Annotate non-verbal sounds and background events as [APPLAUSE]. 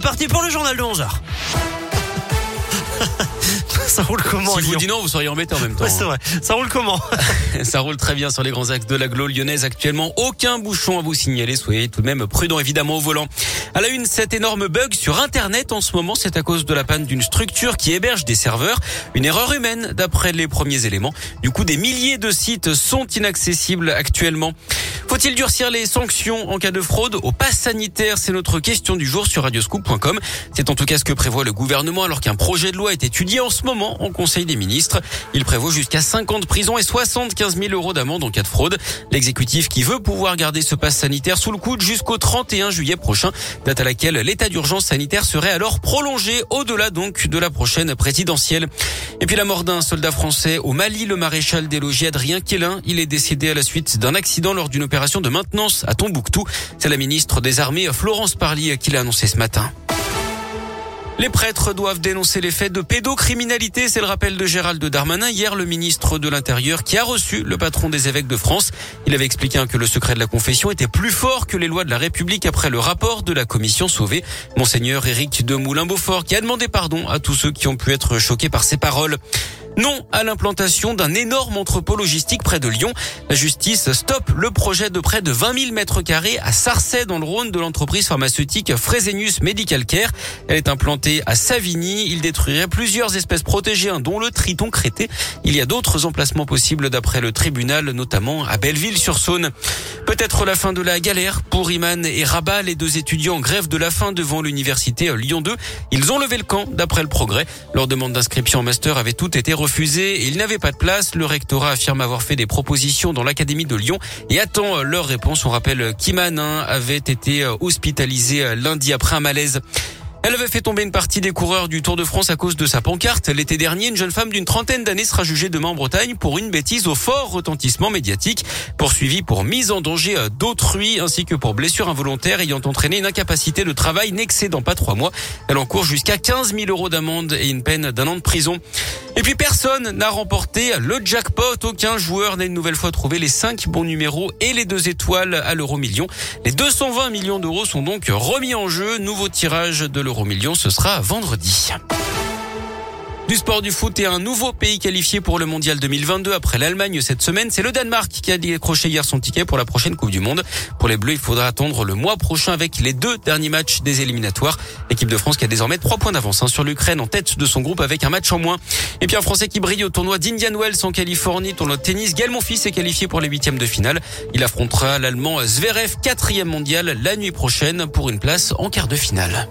Parti pour le journal de 11h. [LAUGHS] Ça roule comment Si vous Lyon dis non, vous seriez embêté en même temps. Ouais, c'est vrai. Ça roule comment [LAUGHS] Ça roule très bien sur les grands axes de l'agglo lyonnaise actuellement. Aucun bouchon à vous signaler. Soyez tout de même prudent évidemment au volant. À la une, cet énorme bug sur Internet en ce moment, c'est à cause de la panne d'une structure qui héberge des serveurs. Une erreur humaine d'après les premiers éléments. Du coup, des milliers de sites sont inaccessibles actuellement. Faut-il durcir les sanctions en cas de fraude au pass sanitaire C'est notre question du jour sur radioscoop.com. C'est en tout cas ce que prévoit le gouvernement alors qu'un projet de loi est étudié en ce moment en Conseil des ministres. Il prévoit jusqu'à 50 prisons et 75 000 euros d'amende en cas de fraude. L'exécutif qui veut pouvoir garder ce pass sanitaire sous le coude jusqu'au 31 juillet prochain, date à laquelle l'état d'urgence sanitaire serait alors prolongé au-delà donc de la prochaine présidentielle. Et puis la mort d'un soldat français au Mali, le maréchal des logis Adrien Quélin, il est décédé à la suite d'un accident lors d'une opération de maintenance à Tombouctou. C'est la ministre des Armées Florence Parly qui l'a annoncé ce matin. Les prêtres doivent dénoncer les faits de pédocriminalité. C'est le rappel de Gérald Darmanin hier, le ministre de l'Intérieur, qui a reçu le patron des évêques de France. Il avait expliqué que le secret de la confession était plus fort que les lois de la République après le rapport de la commission sauvée. Monseigneur Éric de Moulin-Beaufort, qui a demandé pardon à tous ceux qui ont pu être choqués par ses paroles. Non à l'implantation d'un énorme entrepôt logistique près de Lyon. La justice stoppe le projet de près de 20 000 mètres carrés à Sarcey dans le Rhône de l'entreprise pharmaceutique Fresenius Medical Care. Elle est implantée à Savigny. Il détruirait plusieurs espèces protégées, hein, dont le triton crété. Il y a d'autres emplacements possibles d'après le tribunal, notamment à Belleville-sur-Saône. Peut-être la fin de la galère pour Iman et Rabat, les deux étudiants en grève de la faim devant l'université Lyon 2. Ils ont levé le camp d'après le progrès. Leur demande d'inscription en master avait tout été refusée et ils n'avaient pas de place. Le rectorat affirme avoir fait des propositions dans l'académie de Lyon et attend leur réponse. On rappelle qu'Iman hein, avait été hospitalisé lundi après un malaise. Elle avait fait tomber une partie des coureurs du Tour de France à cause de sa pancarte. L'été dernier, une jeune femme d'une trentaine d'années sera jugée demain en Bretagne pour une bêtise au fort retentissement médiatique, poursuivie pour mise en danger d'autrui ainsi que pour blessure involontaire ayant entraîné une incapacité de travail n'excédant pas trois mois. Elle encourt jusqu'à 15 000 euros d'amende et une peine d'un an de prison. Et puis personne n'a remporté le jackpot. Aucun joueur n'a une nouvelle fois trouvé les cinq bons numéros et les deux étoiles à l'euro million. Les 220 millions d'euros sont donc remis en jeu. Nouveau tirage de l'euro million, ce sera vendredi. Du sport du foot et un nouveau pays qualifié pour le mondial 2022 après l'Allemagne cette semaine. C'est le Danemark qui a décroché hier son ticket pour la prochaine Coupe du Monde. Pour les Bleus, il faudra attendre le mois prochain avec les deux derniers matchs des éliminatoires. L'équipe de France qui a désormais trois points d'avance hein, sur l'Ukraine en tête de son groupe avec un match en moins. Et puis un Français qui brille au tournoi d'Indian Wells en Californie, tournoi de tennis. Gaël Monfils est qualifié pour les huitièmes de finale. Il affrontera l'Allemand Zverev, quatrième mondial, la nuit prochaine pour une place en quart de finale.